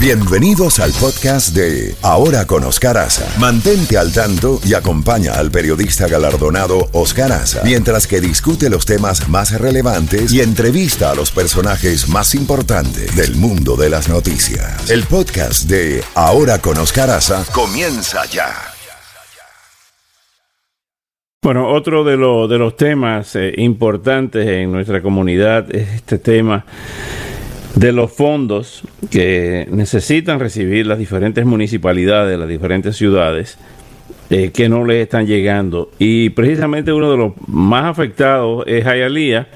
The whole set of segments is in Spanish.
Bienvenidos al podcast de Ahora con Oscar. Mantente al tanto y acompaña al periodista galardonado Oscar Aza mientras que discute los temas más relevantes y entrevista a los personajes más importantes del mundo de las noticias. El podcast de Ahora con Oscar comienza ya. Bueno, otro de, de los temas eh, importantes en nuestra comunidad es este tema de los fondos que necesitan recibir las diferentes municipalidades, las diferentes ciudades, eh, que no les están llegando. Y precisamente uno de los más afectados es Jayalía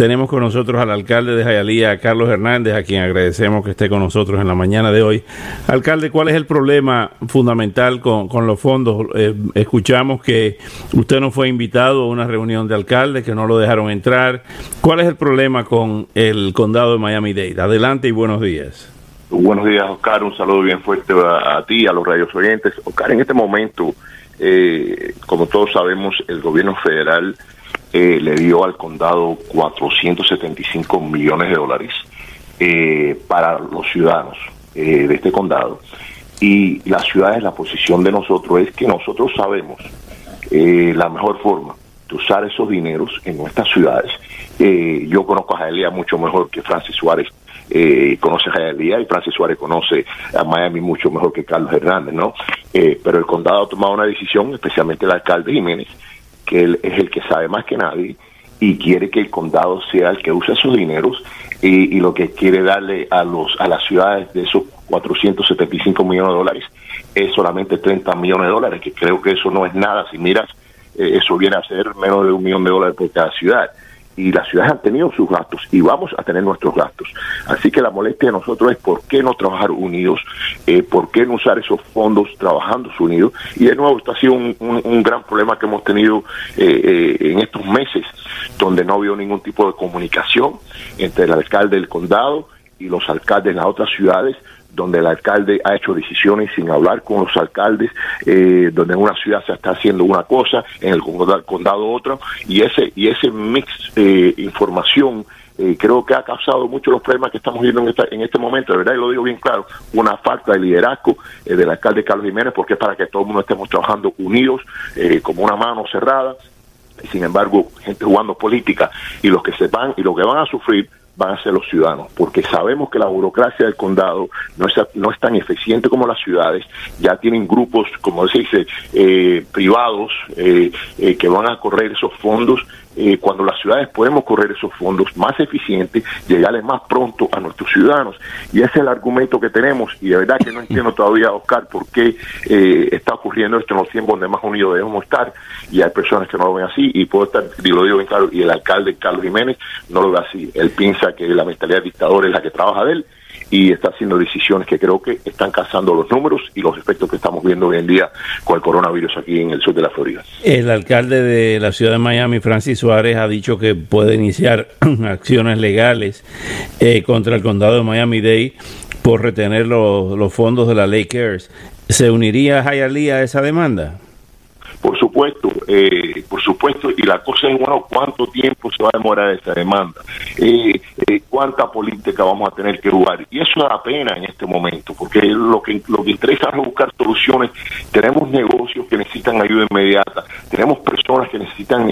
tenemos con nosotros al alcalde de Jayalía, Carlos Hernández, a quien agradecemos que esté con nosotros en la mañana de hoy. Alcalde, ¿cuál es el problema fundamental con, los fondos? Eh, escuchamos que usted no fue invitado a una reunión de alcaldes, que no lo dejaron entrar. ¿Cuál es el problema con el condado de Miami-Dade? Adelante y buenos días. Buenos días, Oscar. Un saludo bien fuerte a, ti, a los radios oyentes. Oscar, en este momento, eh, como todos sabemos, el gobierno federal eh, le dio al condado 475 millones de dólares eh, para los ciudadanos eh, de este condado. Y las ciudades, la posición de nosotros es que nosotros sabemos la mejor forma de usar esos dineros en nuestras ciudades. yo conozco a Jaelía mucho mejor que Francis Suárez conoce a Jaelía y Francis Suárez conoce a Miami mucho mejor que Carlos Hernández, ¿no? pero el condado ha tomado una decisión, especialmente el alcalde Jiménez, que él es el que sabe más que nadie y quiere que el condado sea el que use esos dineros y, lo que quiere darle a los a las ciudades de esos 475 millones de dólares es solamente 30 millones de dólares, que creo que eso no es nada. Si miras, eh, eso viene a ser menos de un millón de dólares por cada ciudad y las ciudades han tenido sus gastos y vamos a tener nuestros gastos. Así que la molestia de nosotros es por qué no trabajar unidos, eh, por qué no usar esos fondos trabajando unidos. Y de nuevo, esto ha sido un, gran problema que hemos tenido eh, eh, en estos meses, donde no había ningún tipo de comunicación entre el alcalde del condado y los alcaldes de las otras ciudades donde el alcalde ha hecho decisiones sin hablar con los alcaldes, eh, donde en una ciudad se está haciendo una cosa, en el condado, otra, y ese y ese mix de información eh, creo que ha causado mucho los problemas que estamos viendo en, en este momento, de verdad, y lo digo bien claro, una falta de liderazgo eh, del alcalde Carlos Jiménez, porque es para que todo el mundo estemos trabajando unidos, como una mano cerrada, sin embargo, gente jugando política, y los que se van y los que van a sufrir van a ser los ciudadanos, porque sabemos que la burocracia del condado no es, no es tan eficiente como las ciudades, ya tienen grupos, como se dice, eh, privados eh, eh, que van a correr esos fondos eh, cuando las ciudades podemos correr esos fondos más eficientes, llegarles más pronto a nuestros ciudadanos. Y ese es el argumento que tenemos. Y de verdad que no entiendo todavía, Oscar, por qué eh, está ocurriendo esto en los tiempos donde más unidos debemos estar. Y hay personas que no lo ven así. Y puedo estar, lo digo bien claro, y el alcalde Carlos Jiménez no lo ve así. Él piensa que la mentalidad dictador es la que trabaja de él y está haciendo decisiones que creo que están cazando los números y los efectos que estamos viendo hoy en día con el coronavirus aquí en el sur de la Florida. El alcalde de la ciudad de Miami, Francis Suárez, ha dicho que puede iniciar acciones legales eh, contra el condado de Miami-Dade por retener los, fondos de la ley CARES. ¿Se uniría Hialeah a esa demanda? Por supuesto, eh, por supuesto, y la cosa es, bueno, ¿cuánto tiempo se va a demorar esta demanda? Eh, eh, ¿Cuánta política vamos a tener que jugar? Y eso da pena en este momento, porque lo que, lo que interesa es buscar soluciones. Tenemos negocios que necesitan ayuda inmediata, tenemos personas que necesitan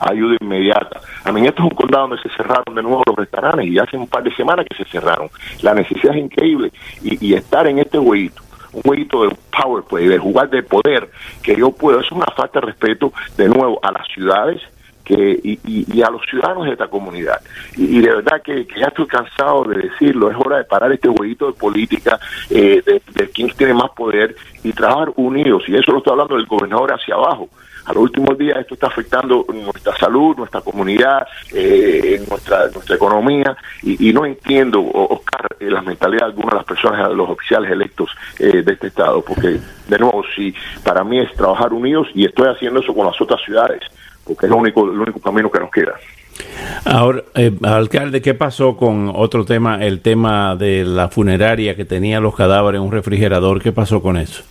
ayuda inmediata. A mí, esto es un condado donde se cerraron de nuevo los restaurantes y hace un par de semanas que se cerraron. La necesidad es increíble y, y estar en este hueito un jueguito de power play, de jugar de poder, que yo puedo, es una falta de respeto de nuevo a las ciudades que, y, a los ciudadanos de esta comunidad. Y, de verdad que, ya estoy cansado de decirlo, es hora de parar este jueguito de política, eh, de, de quién tiene más poder y trabajar unidos. Y eso lo estoy hablando del gobernador hacia abajo a los últimos días esto está afectando nuestra salud, nuestra comunidad, eh, nuestra nuestra economía y, no entiendo, Oscar, eh, la de algunas de las personas, de los oficiales electos eh, de este estado, porque de nuevo, si para mí es trabajar unidos y estoy haciendo eso con las otras ciudades, porque es lo único, el único camino que nos queda. Ahora, eh, alcalde, ¿qué pasó con otro tema, el tema de la funeraria que tenía los cadáveres en un refrigerador? ¿Qué pasó con eso?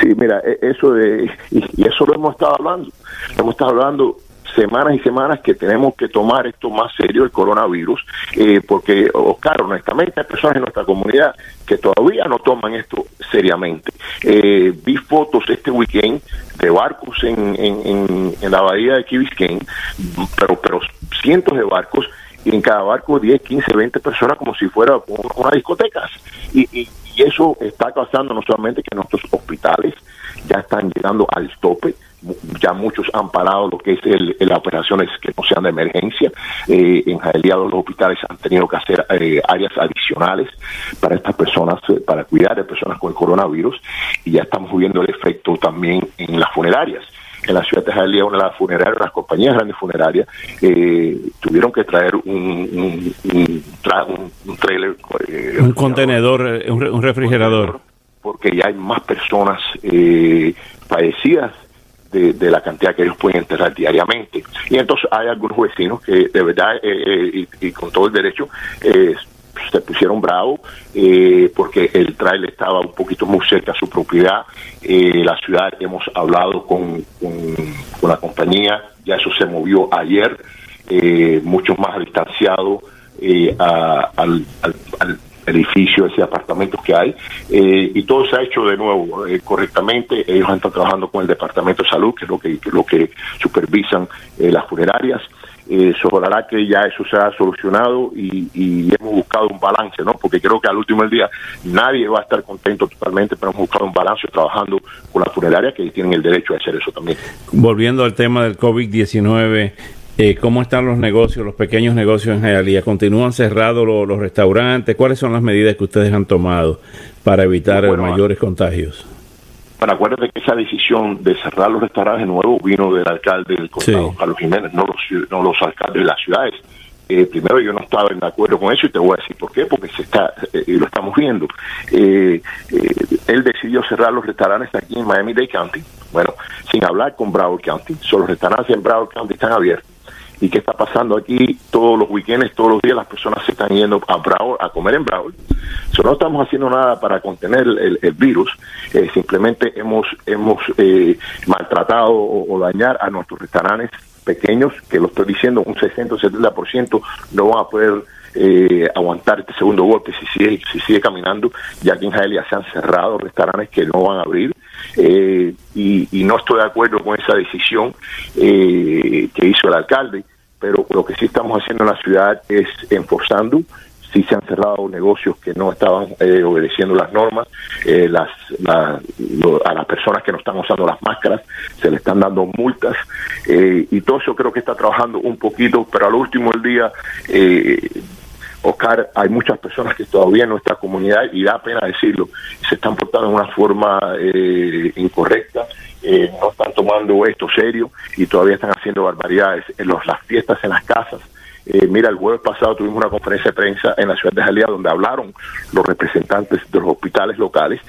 Sí, mira, e, eso de, y, eso lo hemos estado hablando, hemos estado hablando semanas y semanas que tenemos que tomar esto más serio, el coronavirus, eh, porque, Oscar, honestamente hay personas en nuestra comunidad que todavía no toman esto seriamente. Eh, vi fotos este weekend de barcos en, en, en, la bahía de Key Biscayne, pero, pero cientos de barcos y en cada barco 10, 15, 20 personas como si fuera una discoteca. Y, y, y eso está causando no solamente que nuestros hospitales ya están llegando al tope, ya muchos han parado lo que es el, las operaciones que no sean de emergencia. Eh, en Jaelía los hospitales han tenido que hacer eh, áreas adicionales para estas personas, eh, para cuidar de personas con el coronavirus y ya estamos viendo el efecto también en las funerarias en la ciudad de Jalía, una de las funerarias, las compañías grandes funerarias, eh, tuvieron que traer un, un, un, un trailer. Eh, un contenedor, un, un, refrigerador. Porque ya hay más personas eh, fallecidas de, la cantidad que ellos pueden enterrar diariamente. Y entonces hay algunos vecinos que de verdad, y, y, con todo el derecho, se pusieron bravos eh, porque el trailer estaba un poquito muy cerca a su propiedad. Eh, la ciudad hemos hablado con, con, la compañía, ya eso se movió ayer, eh, mucho más distanciado a, al, al, al, edificio, ese apartamento que hay, y todo se ha hecho de nuevo correctamente. Ellos están trabajando con el Departamento de Salud, que es lo que, que lo que supervisan las funerarias eh, ojalá que ya eso se ha solucionado y, y, hemos buscado un balance, ¿no? Porque creo que al último día nadie va a estar contento totalmente, pero hemos buscado un balance trabajando con la funeraria que tienen el derecho a hacer eso también. Volviendo al tema del COVID-19, eh, ¿cómo están los negocios, los pequeños negocios en Jayalía? ¿Continúan cerrados los, los, restaurantes? ¿Cuáles son las medidas que ustedes han tomado para evitar bueno, mayores contagios? Bueno, acuérdate que esa decisión de cerrar los restaurantes de nuevo vino del alcalde del condado, sí. Carlos Jiménez, no los, no los alcaldes de las ciudades. Eh, primero yo no estaba de acuerdo con eso y te voy a decir por qué, porque se está eh, lo estamos viendo. Eh, él decidió cerrar los restaurantes aquí en Miami-Dade County, bueno, sin hablar con Broward County, solo los restaurantes en Broward County están abiertos y qué está pasando aquí todos los weekends, todos los días las personas se están yendo a Broward, a comer en Broward. So, no estamos haciendo nada para contener el, virus, eh, simplemente hemos hemos eh, maltratado o, o, dañar a nuestros restaurantes pequeños, que lo estoy diciendo, un 60 o 70% no van a poder eh, aguantar este segundo golpe si sigue, si sigue caminando, ya que en Jaelia se han cerrado restaurantes que no van a abrir. Eh, y, y, no estoy de acuerdo con esa decisión eh, que hizo el alcalde, pero lo que sí estamos haciendo en la ciudad es enforzando sí se han cerrado negocios que no estaban eh, obedeciendo las normas, eh, las, la, lo, a las personas que no están usando las máscaras se le están dando multas eh, y todo eso creo que está trabajando un poquito, pero al último del día eh, Oscar, hay muchas personas que todavía en nuestra comunidad, y da pena decirlo, se están portando de una forma eh, incorrecta, eh, no están tomando esto serio y todavía están haciendo barbaridades. En los, las fiestas en las casas, eh, mira, el jueves pasado tuvimos una conferencia de prensa en la ciudad de Jalía donde hablaron los representantes de los hospitales locales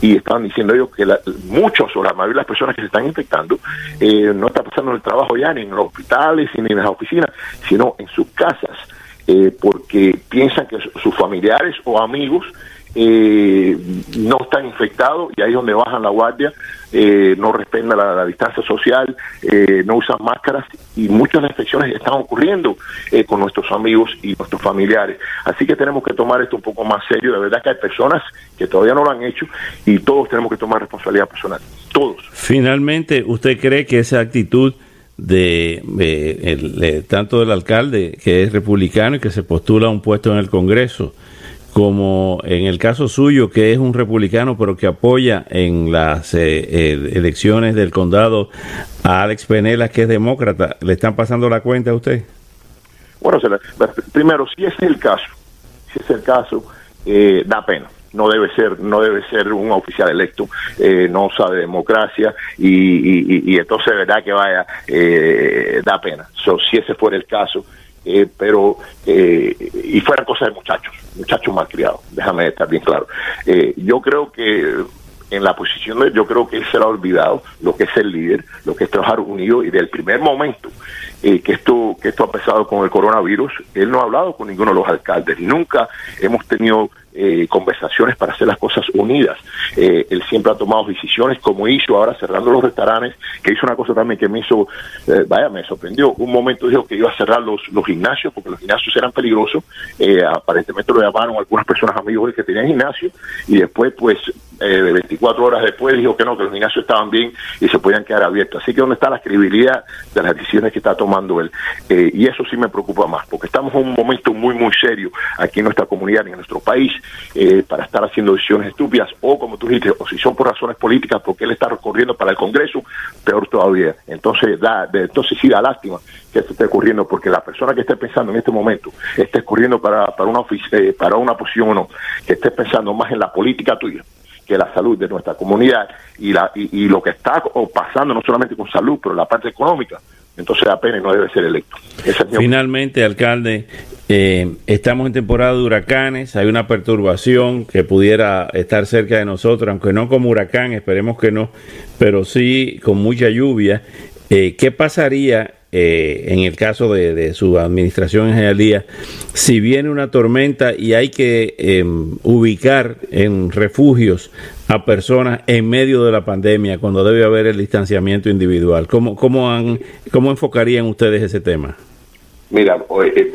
y estaban diciendo ellos que la, muchos o la mayoría de las personas que se están infectando eh, no está pasando el trabajo ya ni en los hospitales ni en las oficinas, sino en sus casas eh, porque piensan que sus familiares o amigos eh, no están infectados y ahí es donde bajan la guardia, eh, no respetan la, distancia social, eh, no usan máscaras y muchas de las infecciones están ocurriendo eh, con nuestros amigos y nuestros familiares. Así que tenemos que tomar esto un poco más serio. De verdad que hay personas que todavía no lo han hecho y todos tenemos que tomar responsabilidad personal. Todos. Finalmente, ¿usted cree que esa actitud de, de, el, de, tanto del alcalde que es republicano y que se postula a un puesto en el Congreso como en el caso suyo que es un republicano pero que apoya en las eh, elecciones del condado a Alex Penela que es demócrata. Le están pasando la cuenta a usted bueno primero si es el caso si es el caso eh, da pena no debe ser no debe ser un oficial electo eh, no sabe democracia y, y, y, entonces verdad que vaya eh, da pena. Si ese fuera el caso eh, pero eh, y fueran cosas de muchachos muchachos malcriados déjame estar bien claro. Eh, yo creo que en la posición de yo creo que él se lo ha olvidado lo que es el líder, lo que es trabajar unido y del primer momento eh, que esto que esto ha pasado con el coronavirus, él no ha hablado con ninguno de los alcaldes, nunca hemos tenido eh, conversaciones para hacer las cosas unidas. Eh, él siempre ha tomado decisiones como hizo ahora cerrando los restaurantes, que hizo una cosa también que me hizo, eh, vaya, me sorprendió. Un momento dijo que iba a cerrar los, los gimnasios porque los gimnasios eran peligrosos. aparentemente lo llamaron algunas personas amigos que tenían gimnasio y después pues eh, 24 horas después dijo que no, que los gimnasios estaban bien y se podían quedar abiertos. Así que ¿dónde está la credibilidad de las decisiones que está tomando él? Eh, y eso sí me preocupa más, porque estamos en un momento muy, muy serio aquí en nuestra comunidad, en nuestro país, eh, para estar haciendo decisiones estúpidas o, como tú dijiste, o si son por razones políticas, porque él está recorriendo para el Congreso, peor todavía. Entonces, da, de, entonces sí da lástima que esto esté ocurriendo, porque la persona que esté pensando en este momento, esté corriendo para, para, una, eh, para una posición o no, que esté pensando más en la política tuya, que la salud de nuestra comunidad y, la, y, lo que está pasando no solamente con salud, pero la parte económica, entonces apenas no debe ser electo. Finalmente, alcalde, eh, estamos en temporada de huracanes, hay una perturbación que pudiera estar cerca de nosotros, aunque no como huracán, esperemos que no, pero sí con mucha lluvia. Eh, ¿Qué pasaría eh, en el caso de, su administración en Jayalía, si viene una tormenta y hay que em, ubicar en refugios a personas en medio de la pandemia, cuando debe haber el distanciamiento individual, ¿cómo, cómo, han, cómo enfocarían ustedes ese tema? Mira, hoy, eh,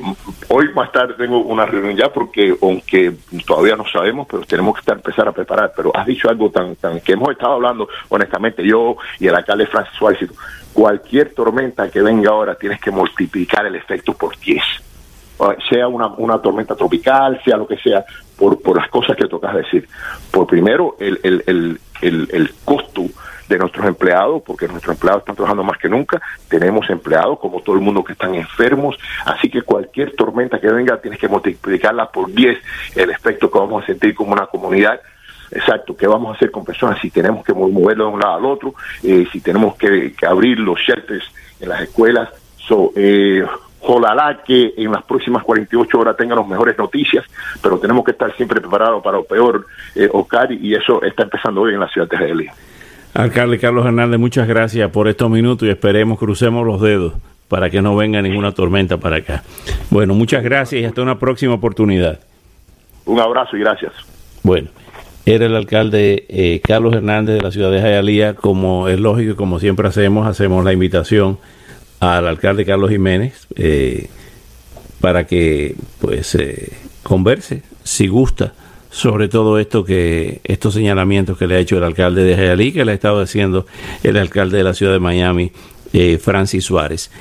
hoy, más tarde tengo una reunión ya porque aunque todavía no sabemos, pero tenemos que empezar a preparar. Pero has dicho algo tan, tan que hemos estado hablando honestamente yo y el alcalde Francis Suárez cualquier tormenta que venga ahora tienes que multiplicar el efecto por 10. Sea una, una tormenta tropical, sea lo que sea, por, por las cosas que tocas decir. Por primero, el, el, el, el costo de nuestros empleados, porque nuestros empleados están trabajando más que nunca, tenemos empleados como todo el mundo que están enfermos, así que cualquier tormenta que venga tienes que multiplicarla por 10 el efecto que vamos a sentir como una comunidad exacto, qué vamos a hacer con personas si tenemos que moverlo de un lado al otro, eh, si tenemos que, abrir los shelters en las escuelas. So, eh, ojalá que en las próximas 48 horas tengamos mejores noticias, pero tenemos que estar siempre preparados para lo peor, eh, Oscar, y eso está empezando hoy en la ciudad de Jalía. Alcalde Carlos Hernández, muchas gracias por estos minutos y esperemos, crucemos los dedos para que no venga ninguna tormenta para acá. Bueno, muchas gracias y hasta una próxima oportunidad. Un abrazo y gracias. Bueno era el alcalde eh, Carlos Hernández de la ciudad de Jayalía. Como es lógico y como siempre hacemos, hacemos la invitación al alcalde Carlos Jiménez eh, para que pues eh, converse, si gusta, sobre todo esto que estos señalamientos que le ha hecho el alcalde de Jayalí, que le ha estado haciendo el alcalde de la ciudad de Miami, Francis Suárez.